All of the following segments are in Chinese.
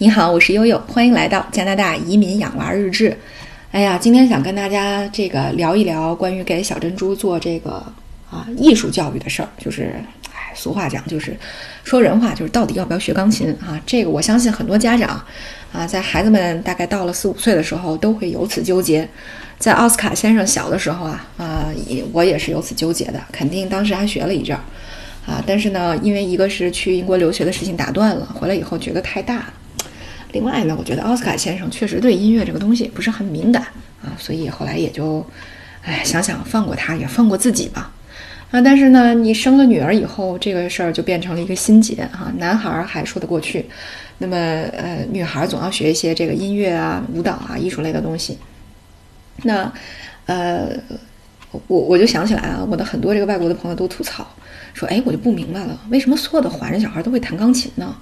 你好，我是悠悠，欢迎来到加拿大移民养娃日志。哎呀，今天想跟大家这个聊一聊关于给小珍珠做这个啊艺术教育的事儿。就是，哎，俗话讲，就是说人话，就是到底要不要学钢琴啊？这个我相信很多家长啊，在孩子们大概到了四五岁的时候，都会有此纠结。在奥斯卡先生小的时候啊，啊，也我也是有此纠结的，肯定当时还学了一阵儿啊。但是呢，因为一个是去英国留学的事情打断了，回来以后觉得太大了。另外呢，我觉得奥斯卡先生确实对音乐这个东西不是很敏感啊，所以后来也就，哎，想想放过他，也放过自己吧。啊，但是呢，你生了女儿以后，这个事儿就变成了一个心结哈。男孩还说得过去，那么呃，女孩总要学一些这个音乐啊、舞蹈啊、艺术类的东西。那呃，我我就想起来啊，我的很多这个外国的朋友都吐槽。说哎，我就不明白了，为什么所有的华人小孩都会弹钢琴呢？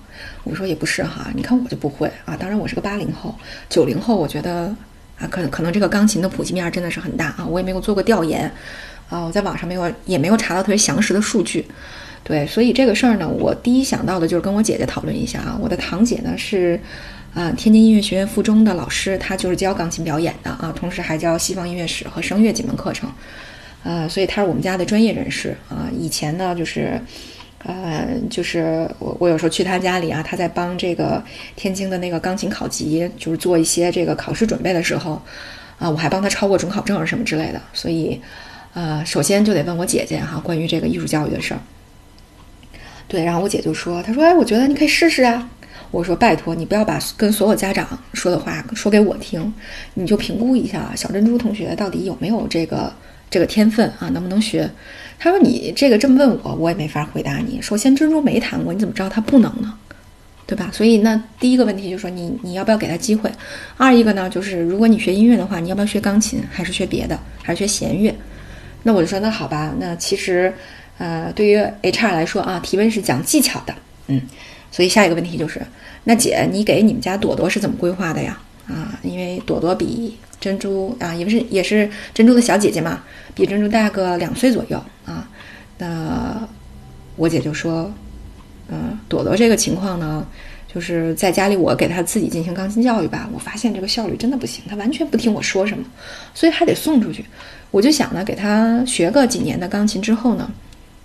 我说也不是哈，你看我就不会啊。当然我是个八零后、九零后，我觉得啊，可可能这个钢琴的普及面真的是很大啊。我也没有做过调研啊，我在网上没有也没有查到特别详实的数据。对，所以这个事儿呢，我第一想到的就是跟我姐姐讨论一下啊。我的堂姐呢是啊天津音乐学院附中的老师，她就是教钢琴表演的啊，同时还教西方音乐史和声乐几门课程。呃，所以他是我们家的专业人士啊。以前呢，就是，呃，就是我我有时候去他家里啊，他在帮这个天津的那个钢琴考级，就是做一些这个考试准备的时候，啊，我还帮他抄过准考证什么之类的。所以，呃，首先就得问我姐姐哈，关于这个艺术教育的事儿。对，然后我姐就说，她说，哎，我觉得你可以试试啊。我说，拜托你不要把跟所有家长说的话说给我听，你就评估一下小珍珠同学到底有没有这个。这个天分啊，能不能学？他说你这个这么问我，我也没法回答你。首先，珍珠没弹过，你怎么知道他不能呢？对吧？所以那第一个问题就是说，你你要不要给他机会？二一个呢，就是如果你学音乐的话，你要不要学钢琴，还是学别的，还是学弦乐？那我就说，那好吧。那其实，呃，对于 HR 来说啊，提问是讲技巧的，嗯。所以下一个问题就是，那姐，你给你们家朵朵是怎么规划的呀？啊，因为朵朵比。珍珠啊，也不是也是珍珠的小姐姐嘛，比珍珠大个两岁左右啊。那我姐就说，嗯，朵朵这个情况呢，就是在家里我给她自己进行钢琴教育吧，我发现这个效率真的不行，她完全不听我说什么，所以还得送出去。我就想呢，给她学个几年的钢琴之后呢，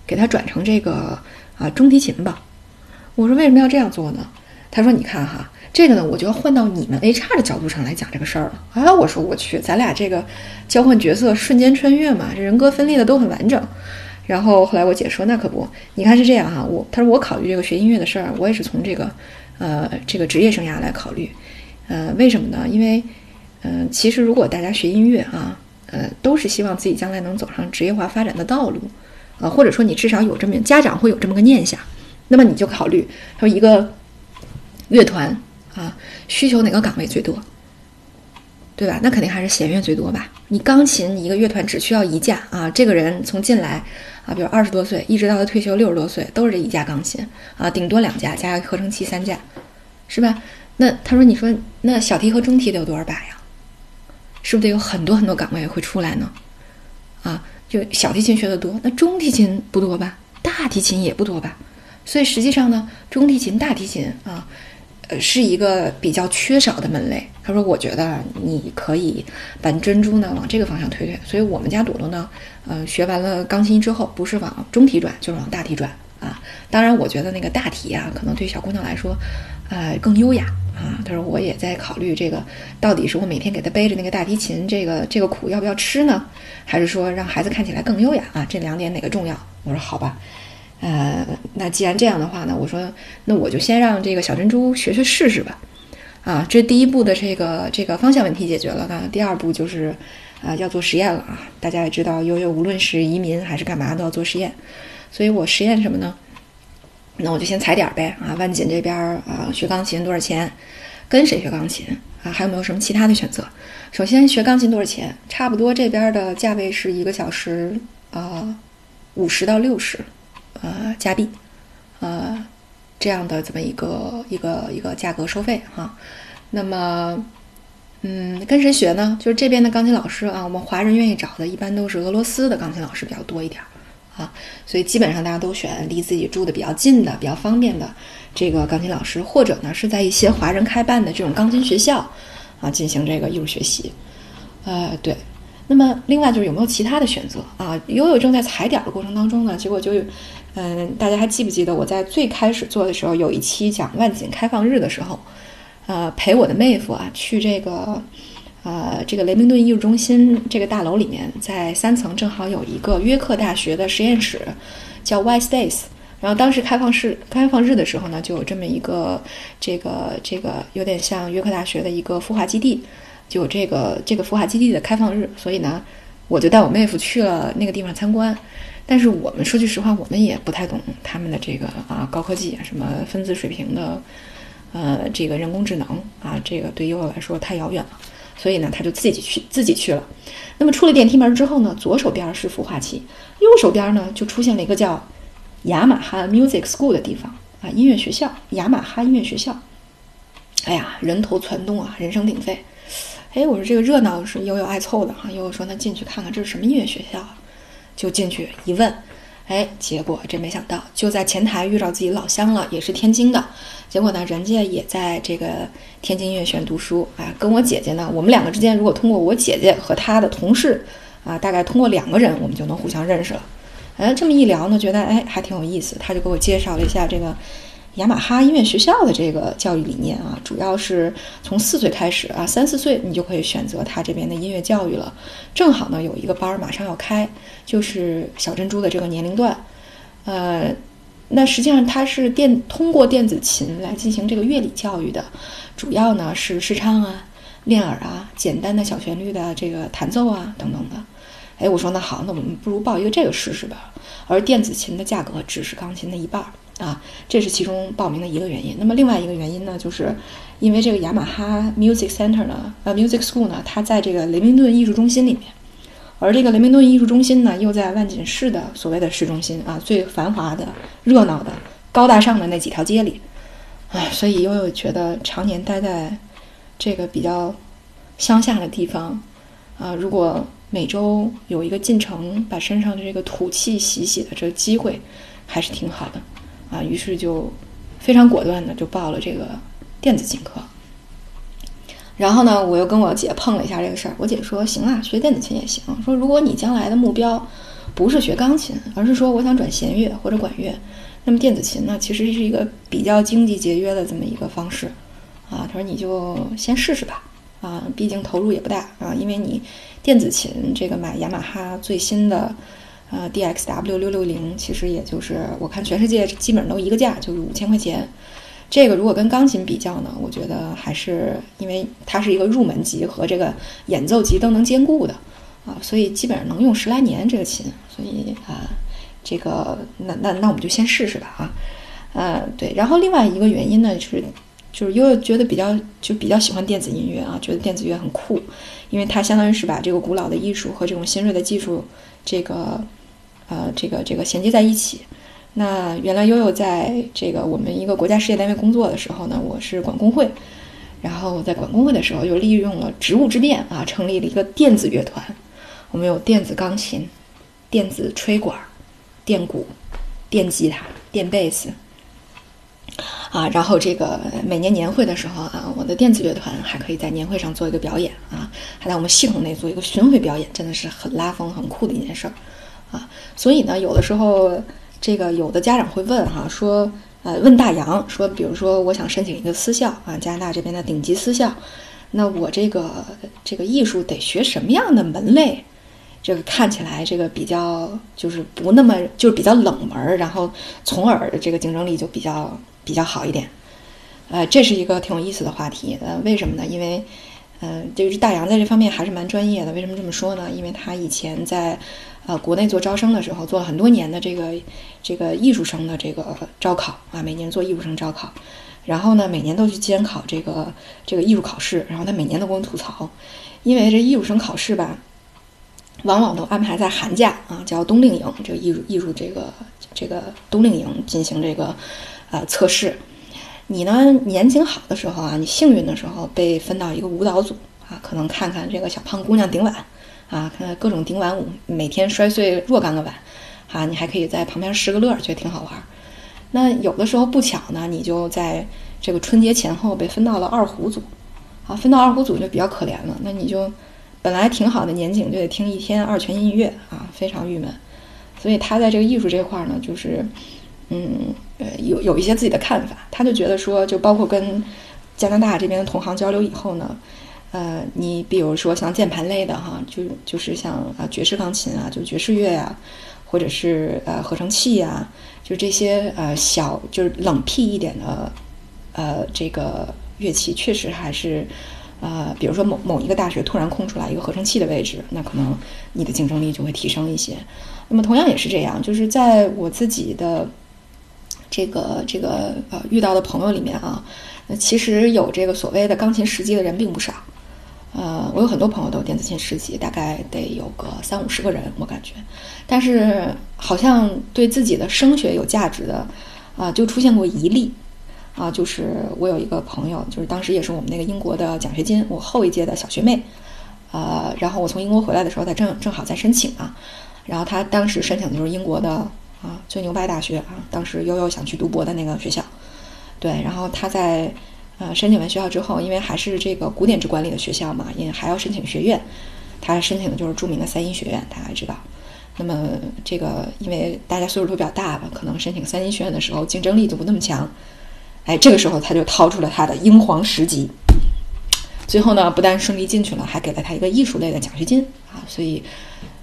给她转成这个啊中提琴吧。我说为什么要这样做呢？她说你看哈。这个呢，我就要换到你们 HR 的角度上来讲这个事儿了。啊，我说我去，咱俩这个交换角色，瞬间穿越嘛，这人格分裂的都很完整。然后后来我姐说，那可不，你看是这样哈，我她说我考虑这个学音乐的事儿，我也是从这个呃这个职业生涯来考虑。呃，为什么呢？因为嗯，其实如果大家学音乐啊，呃，都是希望自己将来能走上职业化发展的道路，呃，或者说你至少有这么家长会有这么个念想，那么你就考虑说一个乐团。啊，需求哪个岗位最多？对吧？那肯定还是弦乐最多吧。你钢琴你一个乐团只需要一架啊，这个人从进来啊，比如二十多岁，一直到他退休六十多岁，都是这一架钢琴啊，顶多两架，加合成器三架，是吧？那他说，你说那小提和中提得有多少把呀？是不是得有很多很多岗位会出来呢？啊，就小提琴学的多，那中提琴不多吧？大提琴也不多吧？所以实际上呢，中提琴、大提琴啊。呃是一个比较缺少的门类。他说：“我觉得你可以把珍珠呢往这个方向推推。”所以，我们家朵朵呢，呃，学完了钢琴之后，不是往中提转，就是往大提转啊。当然，我觉得那个大提啊，可能对小姑娘来说，呃，更优雅啊。他说：“我也在考虑这个，到底是我每天给她背着那个大提琴，这个这个苦要不要吃呢？还是说让孩子看起来更优雅啊？这两点哪个重要？”我说：“好吧。”呃，那既然这样的话呢，我说，那我就先让这个小珍珠学学试试吧。啊，这第一步的这个这个方向问题解决了，那第二步就是，啊，要做实验了啊。大家也知道，悠悠无论是移民还是干嘛都要做实验，所以我实验什么呢？那我就先踩点儿呗啊。万锦这边啊，学钢琴多少钱？跟谁学钢琴啊？还有没有什么其他的选择？首先学钢琴多少钱？差不多这边的价位是一个小时啊，五十到六十。呃，加币，呃，这样的这么一个一个一个价格收费哈。那么，嗯，跟谁学呢？就是这边的钢琴老师啊，我们华人愿意找的，一般都是俄罗斯的钢琴老师比较多一点啊，所以基本上大家都选离自己住的比较近的、比较方便的这个钢琴老师，或者呢是在一些华人开办的这种钢琴学校啊进行这个艺术学习。呃，对。那么另外就是有没有其他的选择啊？悠悠正在踩点的过程当中呢，结果就，嗯，大家还记不记得我在最开始做的时候有一期讲万锦开放日的时候，呃，陪我的妹夫啊去这个。呃，这个雷明顿艺术中心这个大楼里面，在三层正好有一个约克大学的实验室，叫 Y Space。然后当时开放式开放日的时候呢，就有这么一个这个这个有点像约克大学的一个孵化基地，就有这个这个孵化基地的开放日。所以呢，我就带我妹夫去了那个地方参观。但是我们说句实话，我们也不太懂他们的这个啊高科技啊，什么分子水平的，呃，这个人工智能啊，这个对于我来说太遥远了。所以呢，他就自己去自己去了。那么出了电梯门之后呢，左手边是孵化器，右手边呢就出现了一个叫雅马哈 Music School 的地方啊，音乐学校，雅马哈音乐学校。哎呀，人头攒动啊，人声鼎沸。哎，我说这个热闹是悠悠爱凑的哈，悠悠说那进去看看这是什么音乐学校啊，就进去一问。哎，结果真没想到，就在前台遇到自己老乡了，也是天津的。结果呢，人家也在这个天津音乐学院读书啊。跟我姐姐呢，我们两个之间，如果通过我姐姐和她的同事啊，大概通过两个人，我们就能互相认识了。哎，这么一聊呢，觉得哎还挺有意思。他就给我介绍了一下这个。雅马哈音乐学校的这个教育理念啊，主要是从四岁开始啊，三四岁你就可以选择他这边的音乐教育了。正好呢，有一个班儿马上要开，就是小珍珠的这个年龄段。呃，那实际上它是电通过电子琴来进行这个乐理教育的，主要呢是试唱啊、练耳啊、简单的小旋律的这个弹奏啊等等的。哎，我说那好，那我们不如报一个这个试试吧。而电子琴的价格只是钢琴的一半儿。啊，这是其中报名的一个原因。那么另外一个原因呢，就是因为这个雅马哈 Music Center 呢，呃，Music School 呢，它在这个雷明顿艺术中心里面，而这个雷明顿艺术中心呢，又在万锦市的所谓的市中心啊，最繁华的、热闹的、高大上的那几条街里。唉，所以悠悠觉得常年待在这个比较乡下的地方，啊，如果每周有一个进城把身上的这个土气洗洗的这个机会，还是挺好的。啊，于是就非常果断的就报了这个电子琴课。然后呢，我又跟我姐碰了一下这个事儿。我姐说：“行啊，学电子琴也行。说如果你将来的目标不是学钢琴，而是说我想转弦乐或者管乐，那么电子琴呢，其实是一个比较经济节约的这么一个方式。啊，她说你就先试试吧。啊，毕竟投入也不大啊，因为你电子琴这个买雅马哈最新的。”呃，DXW 六六零其实也就是我看全世界基本上都一个价，就是五千块钱。这个如果跟钢琴比较呢，我觉得还是因为它是一个入门级和这个演奏级都能兼顾的啊，所以基本上能用十来年这个琴。所以啊，这个那那那我们就先试试吧啊。呃，对。然后另外一个原因呢是，就是悠悠觉得比较就比较喜欢电子音乐啊，觉得电子乐很酷，因为它相当于是把这个古老的艺术和这种新锐的技术这个。呃，这个这个衔接在一起。那原来悠悠在这个我们一个国家事业单位工作的时候呢，我是管工会，然后在管工会的时候又利用了职务之便啊，成立了一个电子乐团。我们有电子钢琴、电子吹管、电鼓、电吉他、电贝斯啊。然后这个每年年会的时候啊，我的电子乐团还可以在年会上做一个表演啊，还在我们系统内做一个巡回表演，真的是很拉风、很酷的一件事儿。啊，所以呢，有的时候，这个有的家长会问哈，说，呃，问大洋说，比如说我想申请一个私校啊，加拿大这边的顶级私校，那我这个这个艺术得学什么样的门类？这个看起来这个比较就是不那么就是比较冷门，然后从而这个竞争力就比较比较好一点。呃，这是一个挺有意思的话题。呃，为什么呢？因为，嗯，就是大洋在这方面还是蛮专业的。为什么这么说呢？因为他以前在。呃，国内做招生的时候做了很多年的这个这个艺术生的这个招考啊，每年做艺术生招考，然后呢，每年都去监考这个这个艺术考试，然后他每年都跟我吐槽，因为这艺术生考试吧，往往都安排在寒假啊，叫冬令营，这个艺术艺术这个这个冬令营进行这个呃测试。你呢年景好的时候啊，你幸运的时候被分到一个舞蹈组啊，可能看看这个小胖姑娘顶碗。啊，看看各种顶碗舞，每天摔碎若干个碗，哈，你还可以在旁边拾个乐，觉得挺好玩。那有的时候不巧呢，你就在这个春节前后被分到了二胡组，啊，分到二胡组就比较可怜了。那你就本来挺好的年景，就得听一天二泉音乐啊，非常郁闷。所以他在这个艺术这块呢，就是，嗯，呃，有有一些自己的看法。他就觉得说，就包括跟加拿大这边的同行交流以后呢，呃，你比如说像键盘类的哈，就就是像啊爵士钢琴啊，就爵士乐呀，或者是呃合成器呀。就这些呃小就是冷僻一点的，呃这个乐器确实还是，呃比如说某某一个大学突然空出来一个合成器的位置，那可能你的竞争力就会提升一些。那么同样也是这样，就是在我自己的这个这个呃遇到的朋友里面啊，其实有这个所谓的钢琴十级的人并不少。呃，我有很多朋友都有电子琴十级，大概得有个三五十个人，我感觉。但是好像对自己的声学有价值的，啊，就出现过一例，啊，就是我有一个朋友，就是当时也是我们那个英国的奖学金，我后一届的小学妹，呃，然后我从英国回来的时候，他正正好在申请啊，然后他当时申请的就是英国的啊最牛掰大学啊，当时悠悠想去读博的那个学校，对，然后他在。呃，申请完学校之后，因为还是这个古典制管理的学校嘛，也还要申请学院，他申请的就是著名的三一学院，大家知道。那么这个，因为大家岁数都比较大了，可能申请三一学院的时候竞争力就不那么强。哎，这个时候他就掏出了他的英皇十级，最后呢，不但顺利进去了，还给了他一个艺术类的奖学金啊。所以，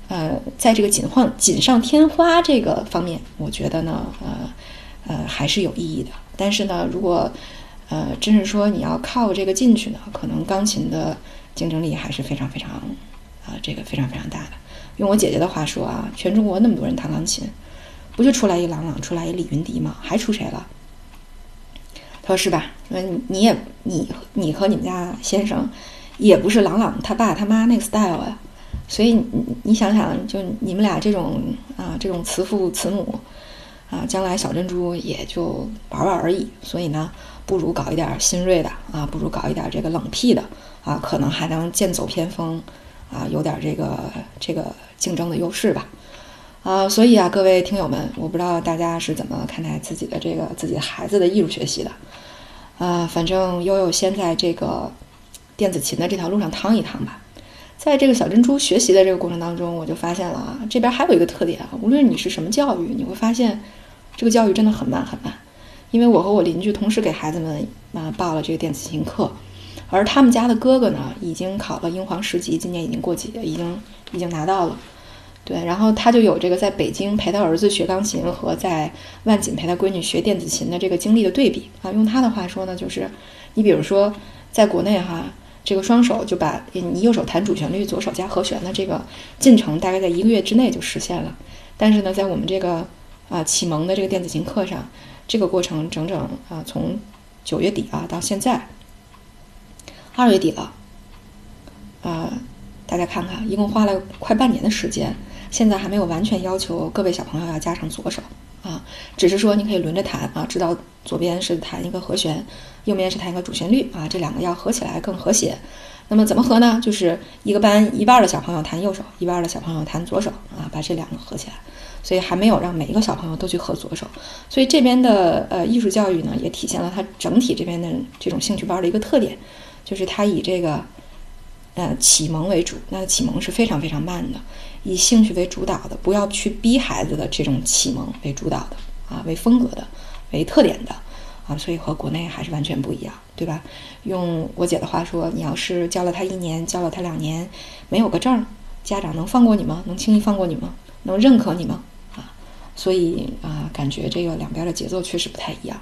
呃，在这个锦换锦上添花这个方面，我觉得呢，呃呃，还是有意义的。但是呢，如果呃，真是说你要靠这个进去呢，可能钢琴的竞争力还是非常非常，啊，这个非常非常大的。用我姐姐的话说啊，全中国那么多人弹钢琴，不就出来一郎朗，出来一李云迪吗？还出谁了？他说是吧？那你也你你和你们家先生也不是郎朗他爸他妈那个 style 呀，所以你你想想，就你们俩这种啊，这种慈父慈母啊，将来小珍珠也就玩玩而已。所以呢。不如搞一点新锐的啊，不如搞一点这个冷僻的啊，可能还能剑走偏锋啊，有点这个这个竞争的优势吧啊，所以啊，各位听友们，我不知道大家是怎么看待自己的这个自己孩子的艺术学习的啊，反正悠悠先在这个电子琴的这条路上趟一趟吧。在这个小珍珠学习的这个过程当中，我就发现了啊，这边还有一个特点啊，无论你是什么教育，你会发现这个教育真的很慢很慢。因为我和我邻居同时给孩子们啊报了这个电子琴课，而他们家的哥哥呢，已经考了英皇十级，今年已经过级，已经已经拿到了。对，然后他就有这个在北京陪他儿子学钢琴和在万锦陪他闺女学电子琴的这个经历的对比啊。用他的话说呢，就是你比如说在国内哈，这个双手就把你右手弹主旋律，左手加和弦的这个进程，大概在一个月之内就实现了。但是呢，在我们这个啊启蒙的这个电子琴课上，这个过程整整啊，从九月底啊到现在二月底了，啊，大家看看，一共花了快半年的时间，现在还没有完全要求各位小朋友要加上左手啊，只是说你可以轮着弹啊，知道左边是弹一个和弦，右边是弹一个主旋律啊，这两个要合起来更和谐。那么怎么合呢？就是一个班一半的小朋友弹右手，一半的小朋友弹左手啊，把这两个合起来。所以还没有让每一个小朋友都去合左手，所以这边的呃艺术教育呢，也体现了它整体这边的这种兴趣班的一个特点，就是它以这个呃启蒙为主，那启蒙是非常非常慢的，以兴趣为主导的，不要去逼孩子的这种启蒙为主导的啊，为风格的，为特点的啊，所以和国内还是完全不一样，对吧？用我姐的话说，你要是教了他一年，教了他两年，没有个证，家长能放过你吗？能轻易放过你吗？能认可你吗？啊，所以啊，感觉这个两边的节奏确实不太一样，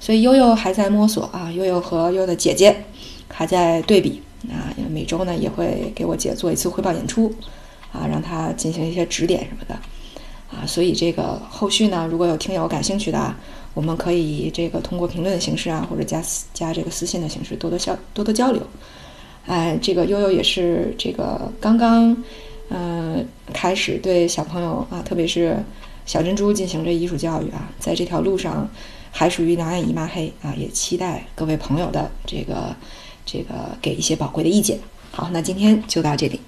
所以悠悠还在摸索啊，悠悠和悠悠的姐姐还在对比啊，每周呢也会给我姐做一次汇报演出啊，让他进行一些指点什么的啊，所以这个后续呢，如果有听友感兴趣的，我们可以这个通过评论的形式啊，或者加加这个私信的形式多多交多多交流。哎，这个悠悠也是这个刚刚。嗯，开始对小朋友啊，特别是小珍珠进行这艺术教育啊，在这条路上还属于两眼一抹黑啊，也期待各位朋友的这个这个给一些宝贵的意见。好，那今天就到这里。